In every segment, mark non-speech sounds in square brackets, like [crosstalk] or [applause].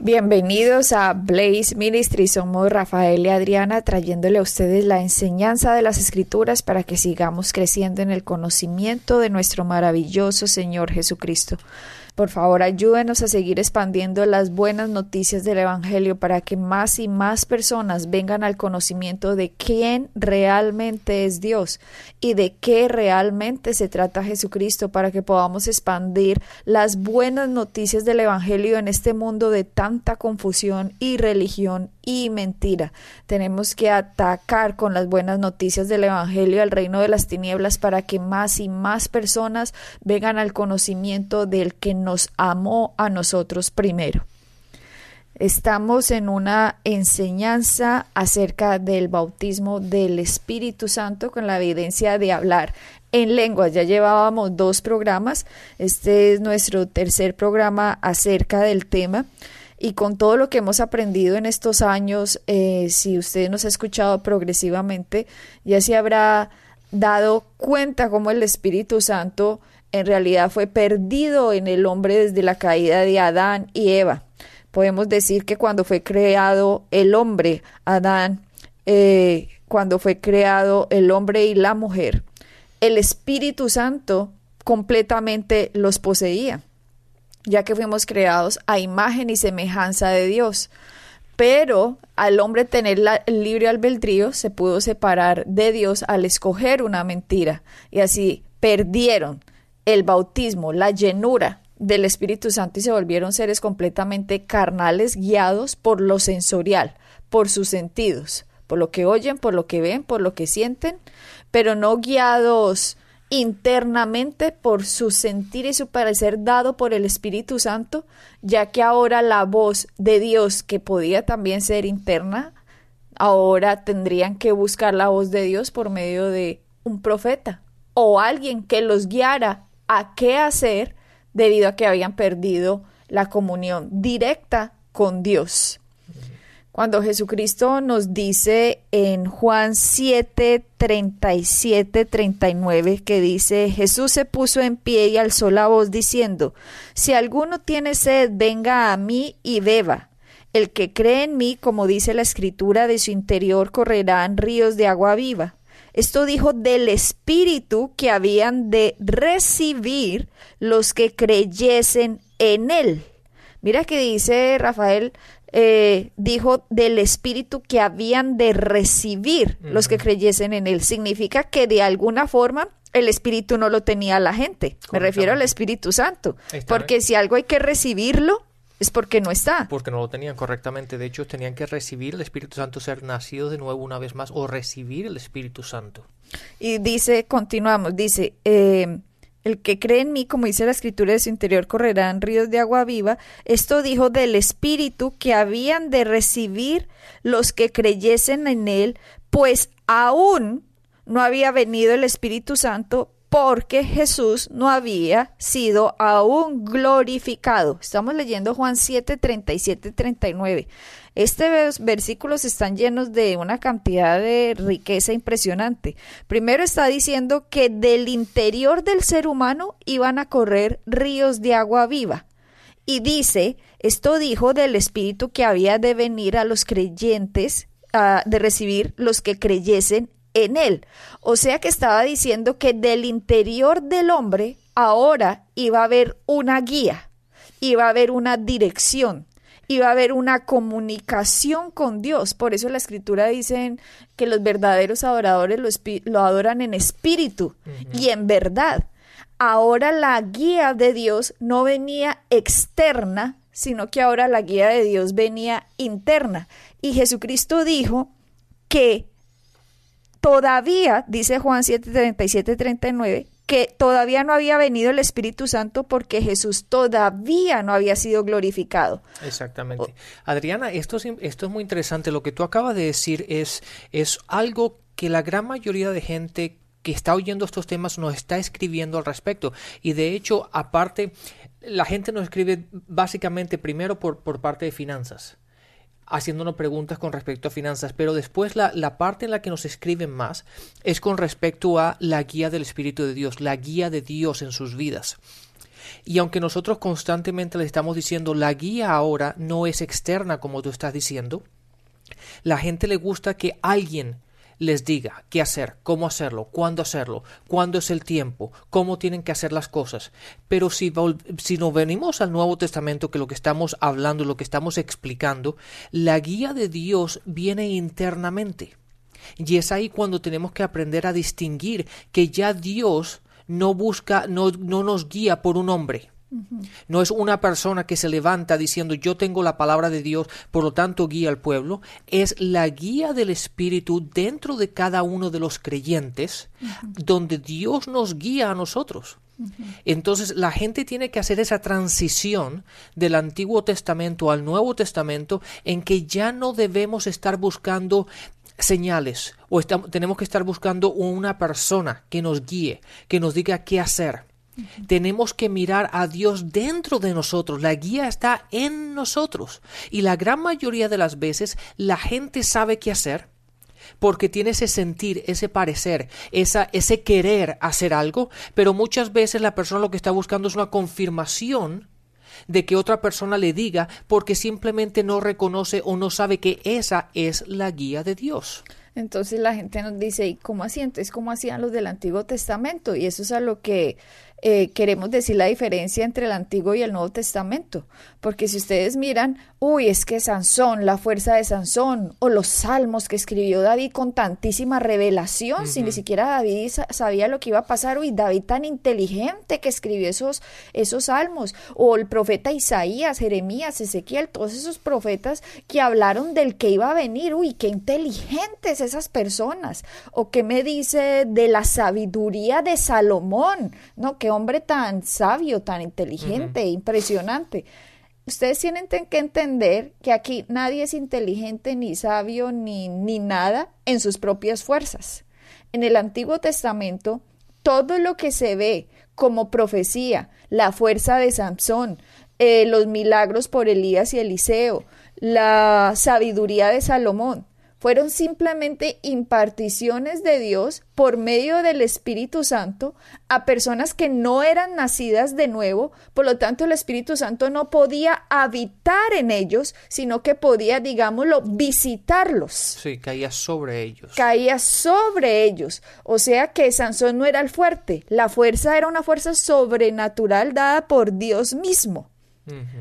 Bienvenidos a Blaze Ministry. Somos Rafael y Adriana trayéndole a ustedes la enseñanza de las Escrituras para que sigamos creciendo en el conocimiento de nuestro maravilloso Señor Jesucristo. Por favor, ayúdenos a seguir expandiendo las buenas noticias del Evangelio para que más y más personas vengan al conocimiento de quién realmente es Dios y de qué realmente se trata Jesucristo para que podamos expandir las buenas noticias del Evangelio en este mundo de tanta confusión y religión y mentira. Tenemos que atacar con las buenas noticias del Evangelio al reino de las tinieblas para que más y más personas vengan al conocimiento del que nos amó a nosotros primero. Estamos en una enseñanza acerca del bautismo del Espíritu Santo con la evidencia de hablar en lenguas. Ya llevábamos dos programas. Este es nuestro tercer programa acerca del tema. Y con todo lo que hemos aprendido en estos años, eh, si usted nos ha escuchado progresivamente, ya se habrá dado cuenta cómo el Espíritu Santo en realidad fue perdido en el hombre desde la caída de Adán y Eva. Podemos decir que cuando fue creado el hombre, Adán, eh, cuando fue creado el hombre y la mujer, el Espíritu Santo completamente los poseía ya que fuimos creados a imagen y semejanza de Dios. Pero al hombre tener el libre albedrío, se pudo separar de Dios al escoger una mentira. Y así perdieron el bautismo, la llenura del Espíritu Santo y se volvieron seres completamente carnales, guiados por lo sensorial, por sus sentidos, por lo que oyen, por lo que ven, por lo que sienten, pero no guiados internamente por su sentir y su parecer dado por el Espíritu Santo, ya que ahora la voz de Dios, que podía también ser interna, ahora tendrían que buscar la voz de Dios por medio de un profeta o alguien que los guiara a qué hacer debido a que habían perdido la comunión directa con Dios. Cuando Jesucristo nos dice en Juan 7, 37, 39, que dice, Jesús se puso en pie y alzó la voz diciendo, Si alguno tiene sed, venga a mí y beba. El que cree en mí, como dice la escritura, de su interior correrán ríos de agua viva. Esto dijo del Espíritu que habían de recibir los que creyesen en Él. Mira que dice Rafael, eh, dijo del espíritu que habían de recibir los que creyesen en él. Significa que de alguna forma el espíritu no lo tenía la gente. Me refiero al Espíritu Santo. Porque si algo hay que recibirlo, es porque no está. Porque no lo tenían correctamente. De hecho, tenían que recibir el Espíritu Santo, ser nacido de nuevo una vez más, o recibir el Espíritu Santo. Y dice, continuamos, dice, eh, el que cree en mí, como dice la escritura de su interior, correrán ríos de agua viva. Esto dijo del Espíritu que habían de recibir los que creyesen en él, pues aún no había venido el Espíritu Santo porque Jesús no había sido aún glorificado. Estamos leyendo Juan 7, 37, 39. Estos versículos están llenos de una cantidad de riqueza impresionante. Primero está diciendo que del interior del ser humano iban a correr ríos de agua viva. Y dice, esto dijo del Espíritu que había de venir a los creyentes, de recibir los que creyesen en él. O sea que estaba diciendo que del interior del hombre ahora iba a haber una guía, iba a haber una dirección, va a haber una comunicación con Dios. Por eso la escritura dice que los verdaderos adoradores lo, adoran en espíritu y en verdad. Ahora la guía de Dios no venía externa, sino que ahora la guía de Dios venía interna. Y Jesucristo dijo que todavía, dice Juan 7, 37, 39, que todavía no había venido el Espíritu Santo porque Jesús todavía no había sido glorificado. Exactamente. Adriana, esto es, esto es muy interesante. Lo que tú acabas de decir es, es algo que la gran mayoría de gente que está oyendo estos temas nos está escribiendo al respecto. Y de hecho, aparte, la gente nos escribe básicamente primero por, por parte de finanzas haciéndonos preguntas con respecto a finanzas, pero después la, la, parte en la que nos escriben más es con respecto a la guía del Espíritu de Dios, la guía de Dios en sus vidas. Y aunque nosotros constantemente le estamos diciendo la guía ahora no es externa como tú estás diciendo, la gente le gusta que alguien les diga qué hacer, cómo hacerlo, cuándo hacerlo, cuándo es el tiempo, cómo tienen que hacer las cosas. Pero si, si nos venimos al Nuevo Testamento, que lo que estamos hablando, lo que estamos explicando, la guía de Dios viene internamente. Y es ahí cuando tenemos que aprender a distinguir que ya Dios no busca, no, no nos guía por un hombre no es una persona que se levanta diciendo yo tengo la palabra de Dios, por lo tanto guía al pueblo. Es la guía del Espíritu dentro de cada uno de los creyentes, donde Dios nos guía a nosotros. Entonces la gente tiene que hacer esa transición del Antiguo Testamento al Nuevo Testamento en que ya no debemos estar buscando señales o tenemos que estar buscando una persona que nos guíe, que nos diga qué hacer. Tenemos que mirar a Dios dentro de nosotros. La guía está en nosotros. Y la gran mayoría de las veces la gente sabe qué hacer porque tiene ese sentir, ese parecer, esa, ese querer hacer algo, pero muchas veces la persona lo que está buscando es una confirmación de que otra persona le diga porque simplemente no reconoce o no sabe que esa es la guía de Dios. Entonces la gente nos dice, ¿y cómo hacían? Entonces, ¿cómo hacían los del Antiguo Testamento? Y eso es a lo que eh, queremos decir la diferencia entre el Antiguo y el Nuevo Testamento. Porque si ustedes miran, uy, es que Sansón, la fuerza de Sansón, o los salmos que escribió David con tantísima revelación, si ni siquiera David sabía lo que iba a pasar, uy, David tan inteligente que escribió esos, esos salmos, o el profeta Isaías, Jeremías, Ezequiel, todos esos profetas que hablaron del que iba a venir, uy, qué inteligentes esas personas, o qué me dice de la sabiduría de Salomón, ¿no? Que hombre tan sabio, tan inteligente, impresionante. Ustedes tienen que entender que aquí nadie es inteligente, ni sabio, ni, ni nada en sus propias fuerzas. En el Antiguo Testamento, todo lo que se ve como profecía, la fuerza de Samson, eh, los milagros por Elías y Eliseo, la sabiduría de Salomón, fueron simplemente imparticiones de Dios por medio del Espíritu Santo a personas que no eran nacidas de nuevo, por lo tanto el Espíritu Santo no podía habitar en ellos, sino que podía, digámoslo, visitarlos. Sí, caía sobre ellos. Caía sobre ellos. O sea que Sansón no era el fuerte, la fuerza era una fuerza sobrenatural dada por Dios mismo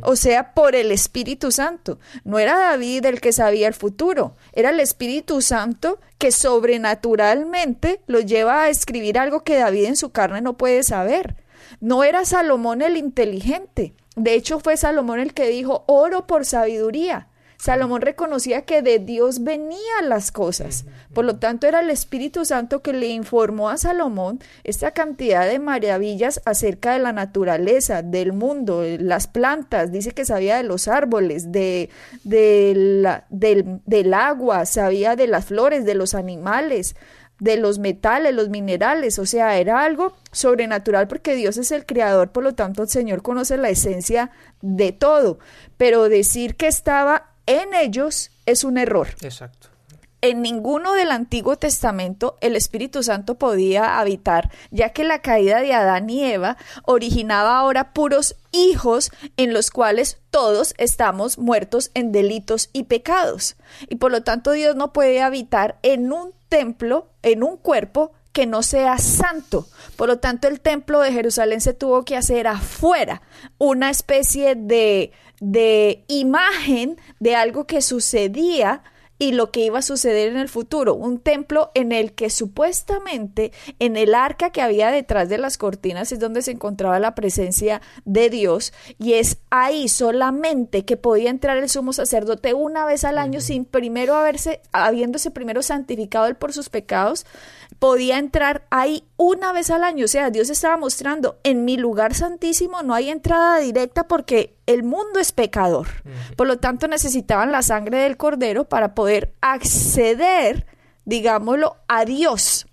o sea, por el Espíritu Santo. No era David el que sabía el futuro, era el Espíritu Santo que sobrenaturalmente lo lleva a escribir algo que David en su carne no puede saber. No era Salomón el inteligente. De hecho, fue Salomón el que dijo, oro por sabiduría. Salomón reconocía que de Dios venían las cosas. Por lo tanto, era el Espíritu Santo que le informó a Salomón esta cantidad de maravillas acerca de la naturaleza, del mundo, las plantas, dice que sabía de los árboles, de, del, del agua, sabía de las flores, de los animales de los metales, los minerales, o sea, era algo sobrenatural porque Dios es el creador, por lo tanto el Señor conoce la esencia de todo, pero decir que estaba en ellos es un error. Exacto. En ninguno del Antiguo Testamento el Espíritu Santo podía habitar, ya que la caída de Adán y Eva originaba ahora puros hijos en los cuales todos estamos muertos en delitos y pecados. Y por lo tanto Dios no puede habitar en un templo, en un cuerpo que no sea santo. Por lo tanto, el templo de Jerusalén se tuvo que hacer afuera, una especie de de imagen de algo que sucedía y lo que iba a suceder en el futuro. Un templo en el que supuestamente en el arca que había detrás de las cortinas es donde se encontraba la presencia de Dios y es ahí solamente que podía entrar el sumo sacerdote una vez al año sin primero haberse, habiéndose primero santificado él por sus pecados, podía entrar ahí una vez al año. O sea, Dios estaba mostrando, en mi lugar santísimo no hay entrada directa porque el mundo es pecador. Por lo tanto, necesitaban la sangre del cordero para poder acceder, digámoslo, a Dios.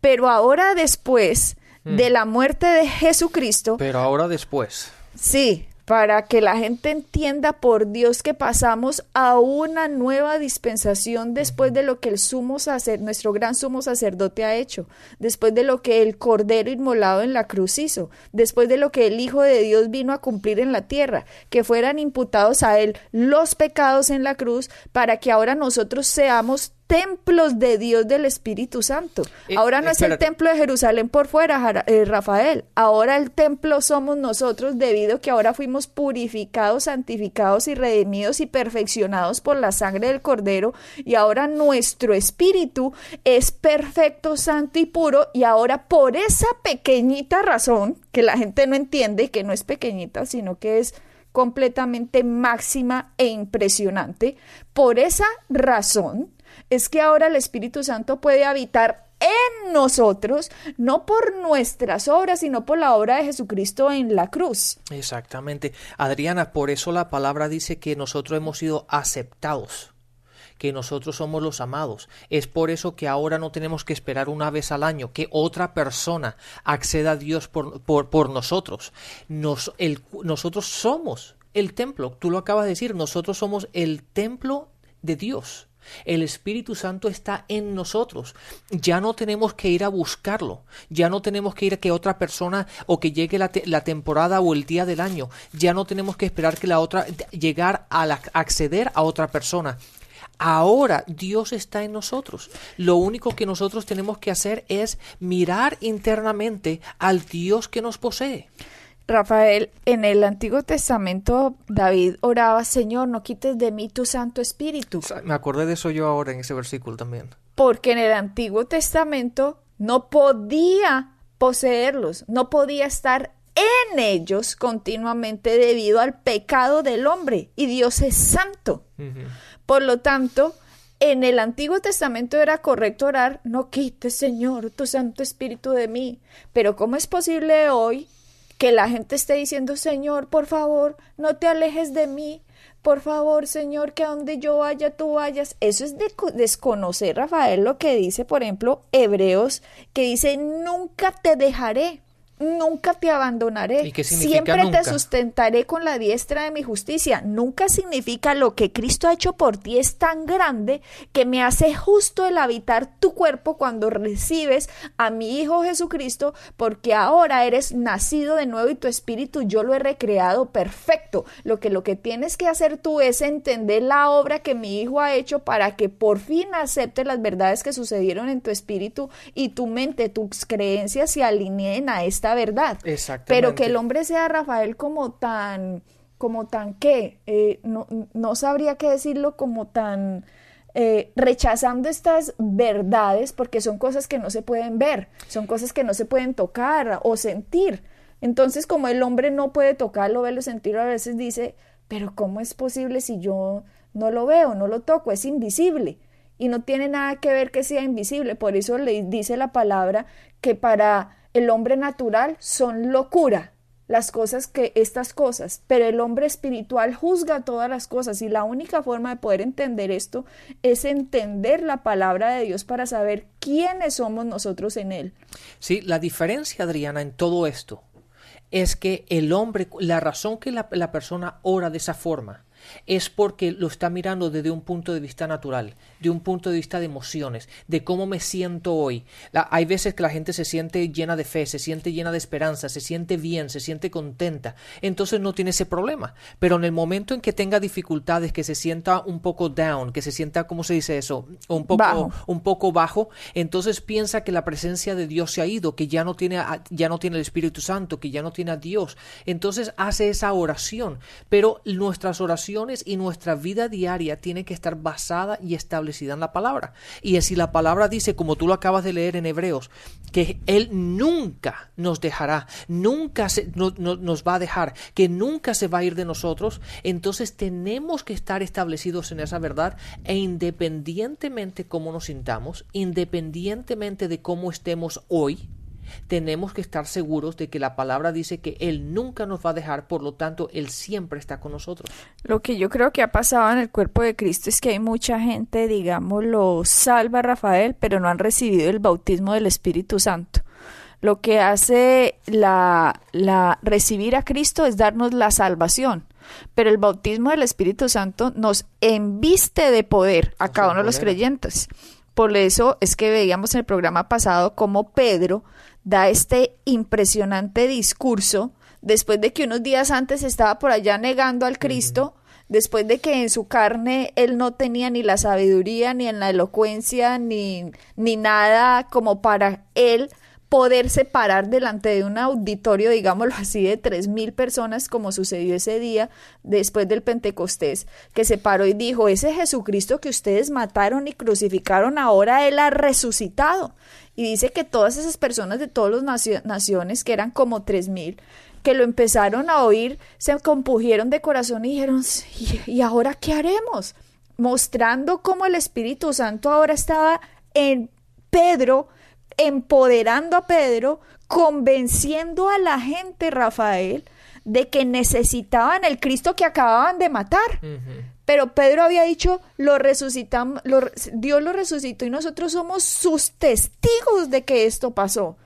Pero ahora después de la muerte de Jesucristo. Pero ahora después. Sí, para que la gente entienda por Dios que pasamos a una nueva dispensación después de lo que el sumo sacerdote, nuestro gran sumo sacerdote ha hecho, después de lo que el cordero inmolado en la cruz hizo, después de lo que el Hijo de Dios vino a cumplir en la tierra, que fueran imputados a él los pecados en la cruz para que ahora nosotros seamos templos de Dios del Espíritu Santo. Eh, ahora no es el templo de Jerusalén por fuera, eh, Rafael. Ahora el templo somos nosotros debido a que ahora fuimos purificados, santificados y redimidos y perfeccionados por la sangre del Cordero. Y ahora nuestro espíritu es perfecto, santo y puro. Y ahora por esa pequeñita razón, que la gente no entiende, que no es pequeñita, sino que es completamente máxima e impresionante, por esa razón, es que ahora el Espíritu Santo puede habitar en nosotros, no por nuestras obras, sino por la obra de Jesucristo en la cruz. Exactamente. Adriana, por eso la palabra dice que nosotros hemos sido aceptados que nosotros somos los amados. Es por eso que ahora no tenemos que esperar una vez al año que otra persona acceda a Dios por, por, nosotros. Nosotros somos el templo. Tú lo acabas de decir, nosotros somos el templo de Dios. El Espíritu Santo está en nosotros. Ya no tenemos que ir a buscarlo. Ya no tenemos que ir a que otra persona o que llegue la, temporada o el día del año. Ya no tenemos que esperar que la otra llegar a acceder a otra persona. Ahora Dios está en nosotros. Lo único que nosotros tenemos que hacer es mirar internamente al Dios que nos posee. Rafael, en el Antiguo Testamento David oraba, Señor, no quites de mí tu Santo Espíritu. Me acordé de eso yo ahora en ese versículo también. Porque en el Antiguo Testamento no podía poseerlos, no podía estar en ellos continuamente debido al pecado del hombre y Dios es santo. Por lo tanto, en el Antiguo Testamento era correcto orar, no quites, Señor, tu Santo Espíritu de mí. Pero ¿cómo es posible hoy que la gente esté diciendo, Señor, por favor, no te alejes de mí, por favor, Señor, que a donde yo vaya, tú vayas. Eso es de desconocer, Rafael, lo que dice, por ejemplo, Hebreos, que dice, nunca te dejaré nunca te abandonaré. Siempre te sustentaré con la diestra de mi justicia. Nunca significa lo que Cristo ha hecho por ti es tan grande que me hace justo el habitar tu cuerpo cuando recibes a mi Hijo Jesucristo, porque ahora eres nacido de nuevo y tu espíritu yo lo he recreado perfecto. Lo que lo que tienes que hacer tú es entender la obra que mi Hijo ha hecho para que por fin aceptes las verdades que sucedieron en tu espíritu y tu mente, tus creencias se alineen a esta verdad. Pero que el hombre sea Rafael como tan, como tan qué, eh, no, no, sabría qué decirlo como tan... Eh, rechazando estas verdades porque son cosas que no se pueden ver, son cosas que no se pueden tocar o sentir. Entonces, como el hombre no puede tocarlo, verlo, sentirlo, a veces dice, pero ¿cómo es posible si yo no lo veo, no lo toco, es invisible? Y no tiene nada que ver que sea invisible. Por eso le dice la palabra que para el hombre natural son locura las cosas que estas cosas, pero el hombre espiritual juzga todas las cosas y la única forma de poder entender esto es entender la palabra de Dios para saber quiénes somos nosotros en él. Sí, la diferencia, Adriana, en todo esto es que el hombre, la razón que la, persona ora de esa forma, es porque lo está mirando desde un punto de vista natural, de un punto de vista de emociones, de cómo me siento hoy. hay veces que la gente se siente llena de fe, se siente llena de esperanza, se siente bien, se siente contenta, entonces no tiene ese problema. Pero en el momento en que tenga dificultades, que se sienta un poco down, que se sienta, ¿cómo se dice eso? Un poco bajo, un poco bajo entonces piensa que la presencia de Dios se ha ido, que ya no tiene, ya no tiene el Espíritu Santo, que ya no tiene a Dios. Entonces hace esa oración, pero nuestras oraciones y nuestra vida diaria tiene que estar basada y establecida en la palabra. Y si la palabra dice, como tú lo acabas de leer en Hebreos, que Él nunca nos dejará, nunca se, nos va a dejar, que nunca se va a ir de nosotros, entonces tenemos que estar establecidos en esa verdad e independientemente cómo nos sintamos, independientemente de cómo estemos hoy, tenemos que estar seguros de que la palabra dice que Él nunca nos va a dejar, por lo tanto, Él siempre está con nosotros. Lo que yo creo que ha pasado en el cuerpo de Cristo es que hay mucha gente, digamos, lo salva Rafael, pero no han recibido el bautismo del Espíritu Santo. Lo que hace la, la recibir a Cristo es darnos la salvación pero el bautismo del Espíritu Santo nos enviste de poder a cada uno de los creyentes. Por eso es que veíamos en el programa pasado cómo Pedro da este impresionante discurso después de que unos días antes estaba por allá negando al Cristo, después de que en su carne él no tenía ni la sabiduría, ni en la elocuencia, ni, ni nada como para él poderse parar delante de un auditorio, digámoslo así, de tres mil personas, como sucedió ese día después del Pentecostés, que se paró y dijo, ese Jesucristo que ustedes mataron y crucificaron, ahora Él ha resucitado. Y dice que todas esas personas de todas las naciones, que eran como tres mil, que lo empezaron a oír, se compugieron de corazón y dijeron, ¿y ahora qué haremos? Mostrando cómo el Espíritu Santo ahora estaba en Pedro, empoderando a Pedro, convenciendo a la gente, Rafael, de que necesitaban el Cristo que acababan de matar. Pero Pedro había dicho, lo resucitamos, Dios lo resucitó y nosotros somos sus testigos de que esto pasó.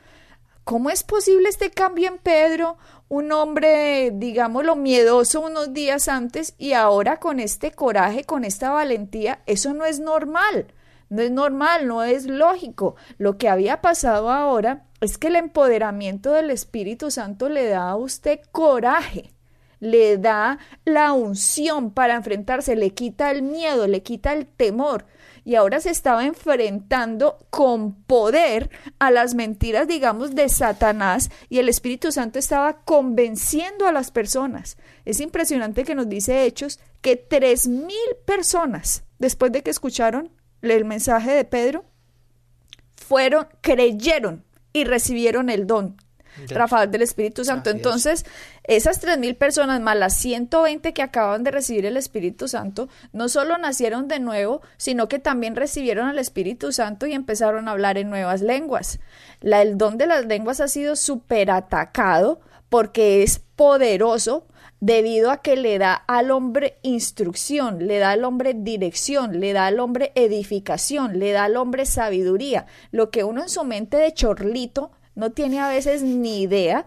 ¿Cómo es posible este cambio en Pedro? Un hombre, digámoslo, miedoso unos días antes y ahora con este coraje, con esta valentía, eso no es normal. No es normal, no es lógico. Lo que había pasado ahora es que el empoderamiento del Espíritu Santo le da a usted coraje, le da la unción para enfrentarse, le quita el miedo, le quita el temor. Y ahora se estaba enfrentando con poder a las mentiras, digamos, de Satanás y el Espíritu Santo estaba convenciendo a las personas. Es impresionante que nos dice Hechos que tres mil personas, después de que escucharon el mensaje de Pedro, fueron, creyeron y recibieron el don. Rafael del Espíritu Santo. Entonces, esas tres mil personas más las 120 que acaban de recibir el Espíritu Santo, no solo nacieron de nuevo, sino que también recibieron el Espíritu Santo y empezaron a hablar en nuevas lenguas. La, el don de las lenguas ha sido súper atacado porque es poderoso, debido a que le da al hombre instrucción, le da al hombre dirección, le da al hombre edificación, le da al hombre sabiduría, lo que uno en su mente de chorlito no tiene a veces ni idea.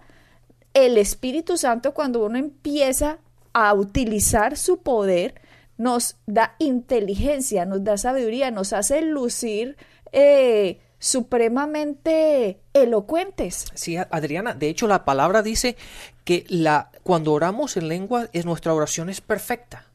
El Espíritu Santo cuando uno empieza a utilizar su poder, nos da inteligencia, nos da sabiduría, nos hace lucir eh, supremamente elocuentes. Sí, Adriana, de hecho la palabra dice que la, cuando oramos en lengua es nuestra oración es perfecta.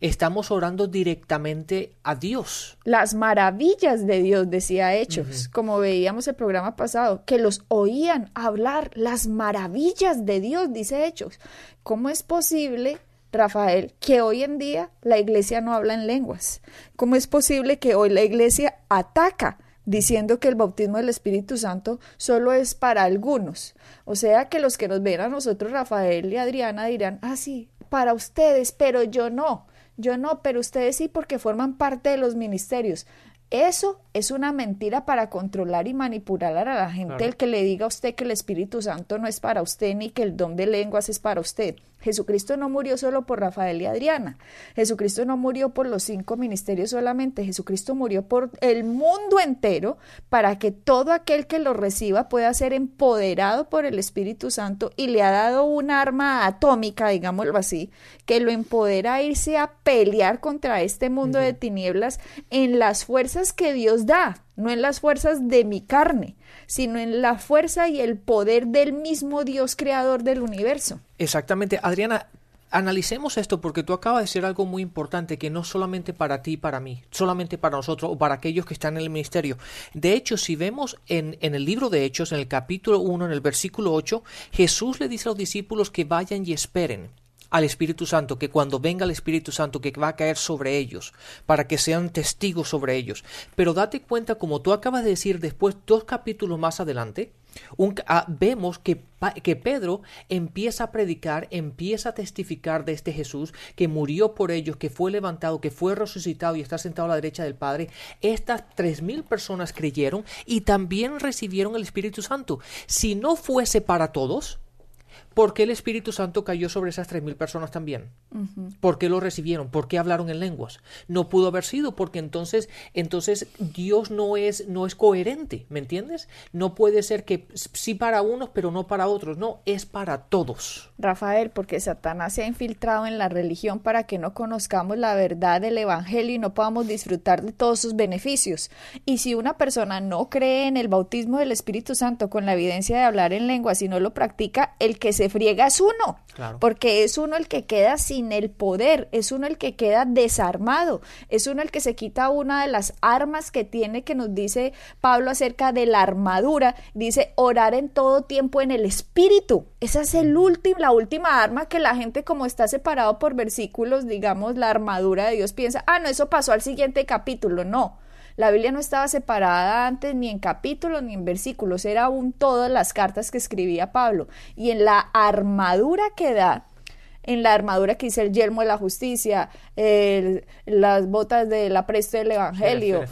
Estamos orando directamente a Dios. Las maravillas de Dios, decía Hechos, como veíamos el programa pasado, que los oían hablar, las maravillas de Dios, dice Hechos. ¿Cómo es posible Rafael, que hoy en día la iglesia no habla en lenguas. ¿Cómo es posible que hoy la iglesia ataca diciendo que el bautismo del Espíritu Santo solo es para algunos. O sea que los que nos ven a nosotros, Rafael y Adriana, dirán, ah, sí, para ustedes, pero yo no. Yo no, pero ustedes sí porque forman parte de los ministerios. Eso es una mentira para controlar y manipular a la gente el que le diga a usted que el Espíritu Santo no es para usted ni que el don de lenguas es para usted. Jesucristo no murió solo por Rafael y Adriana. Jesucristo no murió por los cinco ministerios solamente. Jesucristo murió por el mundo entero para que todo aquel que lo reciba pueda ser empoderado por el Espíritu Santo y le ha dado un arma atómica, digámoslo así, que lo empodera a irse a pelear contra este mundo de tinieblas en las fuerzas que Dios da, no en las fuerzas de mi carne, sino en la fuerza y el poder del mismo Dios creador del universo. Exactamente. Adriana, analicemos esto porque tú acabas de decir algo muy importante que no solamente para ti y para mí, solamente para nosotros o para aquellos que están en el ministerio. De hecho, si vemos en, el libro de Hechos, en el capítulo 1, en el versículo 8, Jesús le dice a los discípulos que vayan y esperen al Espíritu Santo, que cuando venga el Espíritu Santo, que va a caer sobre ellos, para que sean testigos sobre ellos. Pero date cuenta, como tú acabas de decir después, dos capítulos más adelante, ah, vemos que, que, Pedro empieza a predicar, empieza a testificar de este Jesús que murió por ellos, que fue levantado, que fue resucitado y está sentado a la derecha del Padre. Estas tres mil personas creyeron y también recibieron el Espíritu Santo. Si no fuese para todos, ¿Por qué el Espíritu Santo cayó sobre esas tres mil personas también? ¿Por qué lo recibieron? ¿Por qué hablaron en lenguas? No pudo haber sido porque entonces, entonces Dios no es, no es coherente, ¿me entiendes? No puede ser que sí para unos pero no para otros, no, es para todos. Rafael, porque Satanás se ha infiltrado en la religión para que no conozcamos la verdad del Evangelio y no podamos disfrutar de todos sus beneficios. Y si una persona no cree en el bautismo del Espíritu Santo con la evidencia de hablar en lenguas y no lo practica, el que se friega es uno, porque es uno el que queda sin el poder, es uno el que queda desarmado, es uno el que se quita una de las armas que tiene que nos dice Pablo acerca de la armadura, dice orar en todo tiempo en el espíritu. Esa es el último, la última arma que la gente como está separado por versículos, digamos, la armadura de Dios piensa, ah, no, eso pasó al siguiente capítulo, no. La Biblia no estaba separada antes ni en capítulos ni en versículos, era aún todas las cartas que escribía Pablo. Y en la armadura que da, en la armadura que dice el yelmo de la justicia, las botas de la presta del evangelio,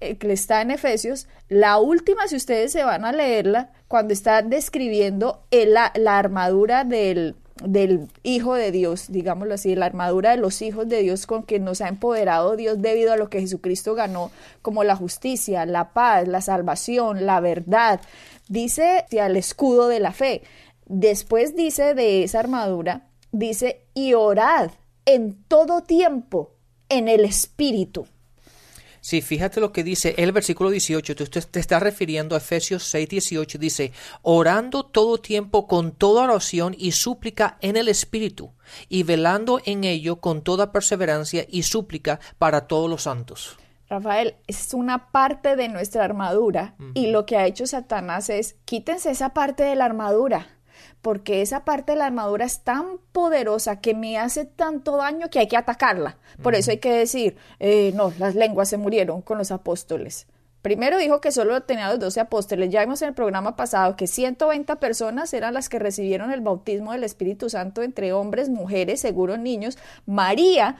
eh, que está en Efesios, la última, si ustedes se van a leerla, cuando está describiendo la armadura del, del Hijo de Dios, digámoslo así, la armadura de los hijos de Dios con que nos ha empoderado Dios debido a lo que Jesucristo ganó, como la justicia, la paz, la salvación, la verdad. Dice al escudo de la fe. Después dice de esa armadura, dice, y orad en todo tiempo en el Espíritu. Sí, fíjate lo que dice el versículo 18, tú te estás refiriendo a Efesios 6, 18, dice, orando todo tiempo con toda oración y súplica en el Espíritu, y velando en ello con toda perseverancia y súplica para todos los santos. Rafael, es una parte de nuestra armadura y lo que ha hecho Satanás es quítense esa parte de la armadura porque esa parte de la armadura es tan poderosa que me hace tanto daño que hay que atacarla. Por eso hay que decir, eh, no, las lenguas se murieron con los apóstoles. Primero dijo que solo tenía los doce apóstoles. Ya vimos en el programa pasado que 120 personas eran las que recibieron el bautismo del Espíritu Santo entre hombres, mujeres, seguro niños. María,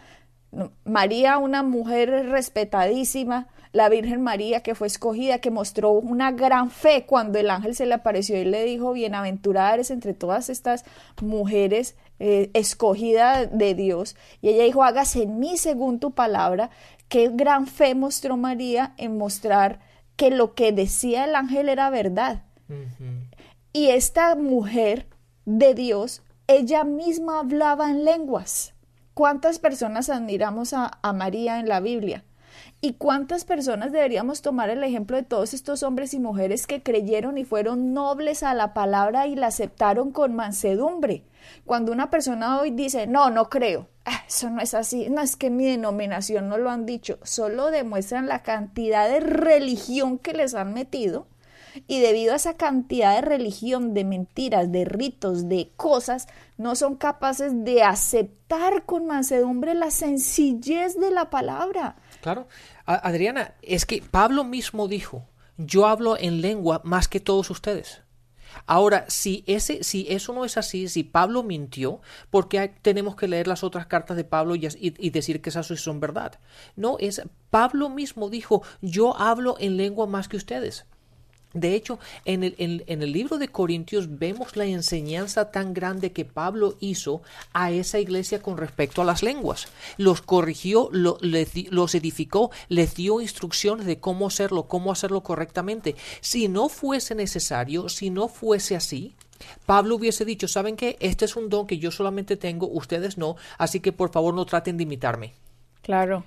María, una mujer respetadísima, la Virgen María que fue escogida, que mostró una gran fe cuando el ángel se le apareció y le dijo, bienaventurada eres entre todas estas mujeres eh, escogidas de Dios. Y ella dijo, hágase en mí según tu palabra. Qué gran fe mostró María en mostrar que lo que decía el ángel era verdad. Y esta mujer de Dios, ella misma hablaba en lenguas. ¿Cuántas personas admiramos a María en la Biblia? ¿Y cuántas personas deberíamos tomar el ejemplo de todos estos hombres y mujeres que creyeron y fueron nobles a la palabra y la aceptaron con mansedumbre? Cuando una persona hoy dice, no, no creo, ah, eso no es así, no es que mi denominación no lo han dicho, solo demuestran la cantidad de religión que les han metido y debido a esa cantidad de religión, de mentiras, de ritos, de cosas, no son capaces de aceptar con mansedumbre la sencillez de la palabra. Claro. Adriana, es que Pablo mismo dijo, yo hablo en lengua más que todos ustedes. Ahora, si, ese, si eso no es así, si Pablo mintió, ¿por qué tenemos que leer las otras cartas de Pablo y, y, decir que esas son verdad? No, es Pablo mismo dijo, yo hablo en lengua más que ustedes. De hecho, en el, en, el, libro de Corintios vemos la enseñanza tan grande que Pablo hizo a esa iglesia con respecto a las lenguas. Los corrigió, los edificó, les dio instrucciones de cómo hacerlo, cómo hacerlo correctamente. Si no fuese necesario, si no fuese así, Pablo hubiese dicho, ¿saben qué? Este es un don que yo solamente tengo, ustedes no, así que por favor no traten de imitarme. Claro.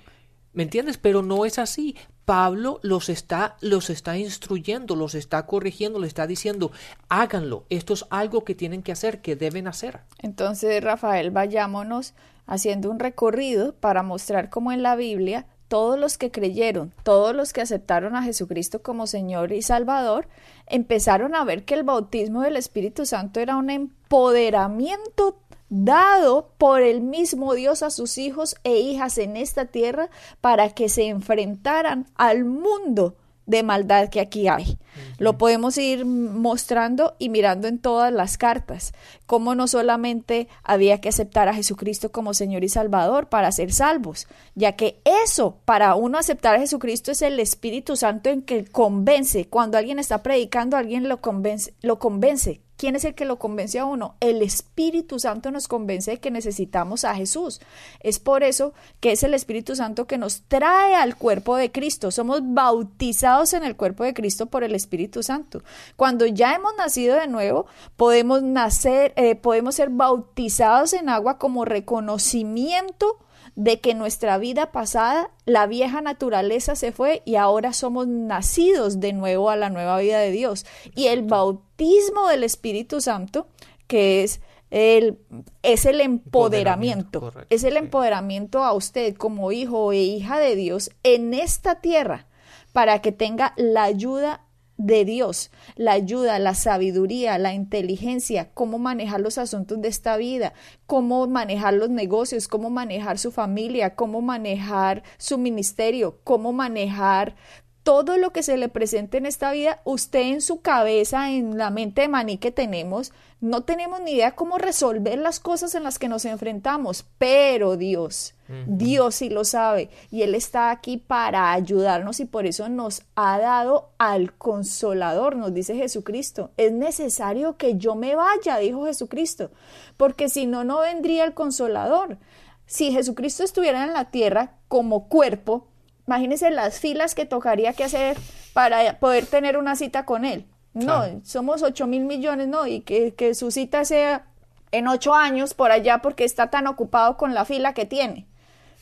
¿Me entiendes? Pero no es así. Pablo los está, los está instruyendo, los está corrigiendo, le está diciendo, háganlo, esto es algo que tienen que hacer, que deben hacer. Entonces, Rafael, vayámonos haciendo un recorrido para mostrar cómo en la Biblia todos los que creyeron, todos los que aceptaron a Jesucristo como Señor y Salvador, empezaron a ver que el bautismo del Espíritu Santo era un empoderamiento dado por el mismo Dios a sus hijos e hijas en esta tierra para que se enfrentaran al mundo de maldad que aquí hay. Lo podemos ir mostrando y mirando en todas las cartas, cómo no solamente había que aceptar a Jesucristo como Señor y Salvador para ser salvos, ya que eso, para uno aceptar a Jesucristo es el Espíritu Santo en que convence. Cuando alguien está predicando, alguien lo convence, lo convence ¿Quién es el que lo convence a uno? El Espíritu Santo nos convence de que necesitamos a Jesús. Es por eso que es el Espíritu Santo que nos trae al cuerpo de Cristo. Somos bautizados en el cuerpo de Cristo por el Espíritu Santo. Cuando ya hemos nacido de nuevo, podemos nacer, eh, podemos ser bautizados en agua como reconocimiento de que nuestra vida pasada, la vieja naturaleza se fue y ahora somos nacidos de nuevo a la nueva vida de Dios. Y el bautismo del Espíritu Santo, que es el, es el empoderamiento, es el empoderamiento a usted como hijo e hija de Dios en esta tierra para que tenga la ayuda de Dios, la ayuda, la sabiduría, la inteligencia, cómo manejar los asuntos de esta vida, cómo manejar los negocios, cómo manejar su familia, cómo manejar su ministerio, cómo manejar todo lo que se le presente en esta vida, usted en su cabeza, en la mente de maní que tenemos, no tenemos ni idea cómo resolver las cosas en las que nos enfrentamos, pero Dios, Dios sí lo sabe y Él está aquí para ayudarnos y por eso nos ha dado al consolador, nos dice Jesucristo. Es necesario que yo me vaya, dijo Jesucristo, porque si no, no vendría el consolador. Si Jesucristo estuviera en la tierra como cuerpo, Imagínense las filas que tocaría que hacer para poder tener una cita con él. No, somos 8 mil millones, ¿no? Y que, que su cita sea en ocho años por allá porque está tan ocupado con la fila que tiene.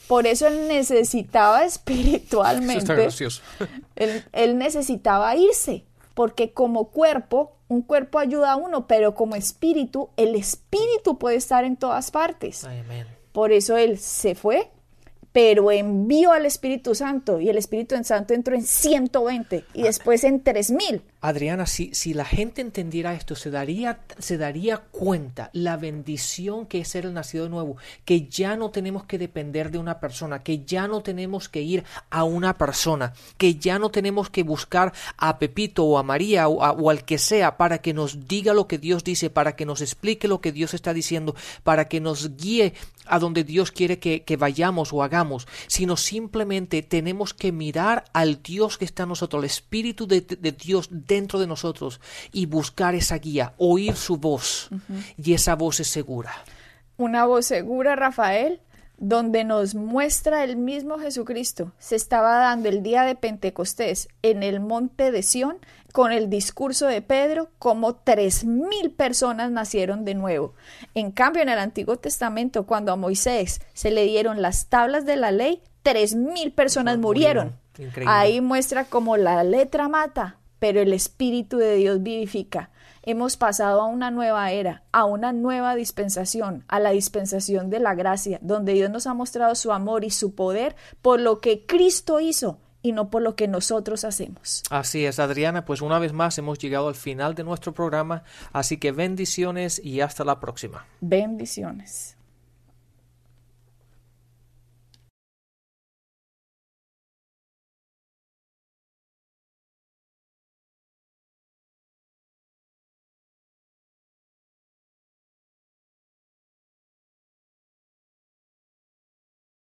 Por eso él necesitaba [laughs] espiritualmente. [laughs] él, él, necesitaba irse, porque como cuerpo, un cuerpo ayuda a uno, pero como espíritu, el espíritu puede estar en todas partes. Por eso él se fue, pero envió al Espíritu Santo y el Espíritu Santo entró en 120 y después en 3000. Adriana, si, si la gente entendiera esto, se daría, se daría cuenta la bendición que es ser el nacido de nuevo, que ya no tenemos que depender de una persona, que ya no tenemos que ir a una persona, que ya no tenemos que buscar a Pepito o a María o, o al que sea para que nos diga lo que Dios dice, para que nos explique lo que Dios está diciendo, para que nos guíe a donde Dios quiere que, que vayamos o hagamos, sino simplemente tenemos que mirar al Dios que está en nosotros, el Espíritu de, de Dios dentro de nosotros y buscar esa guía, oír su voz. Y esa voz es segura. Una voz segura, Rafael, donde nos muestra el mismo Jesucristo. Se estaba dando el día de Pentecostés en el monte de Sión con el discurso de Pedro, como tres mil personas nacieron de nuevo. En cambio, en el Antiguo Testamento, cuando a Moisés se le dieron las tablas de la ley, tres mil personas murieron. Ahí muestra cómo la letra mata, pero el Espíritu de Dios vivifica. Hemos pasado a una nueva era, a una nueva dispensación, a la dispensación de la gracia, donde Dios nos ha mostrado su amor y su poder por lo que Cristo hizo y no por lo que nosotros hacemos. Así es, Adriana, pues una vez más hemos llegado al final de nuestro programa, así que bendiciones y hasta la próxima. Bendiciones.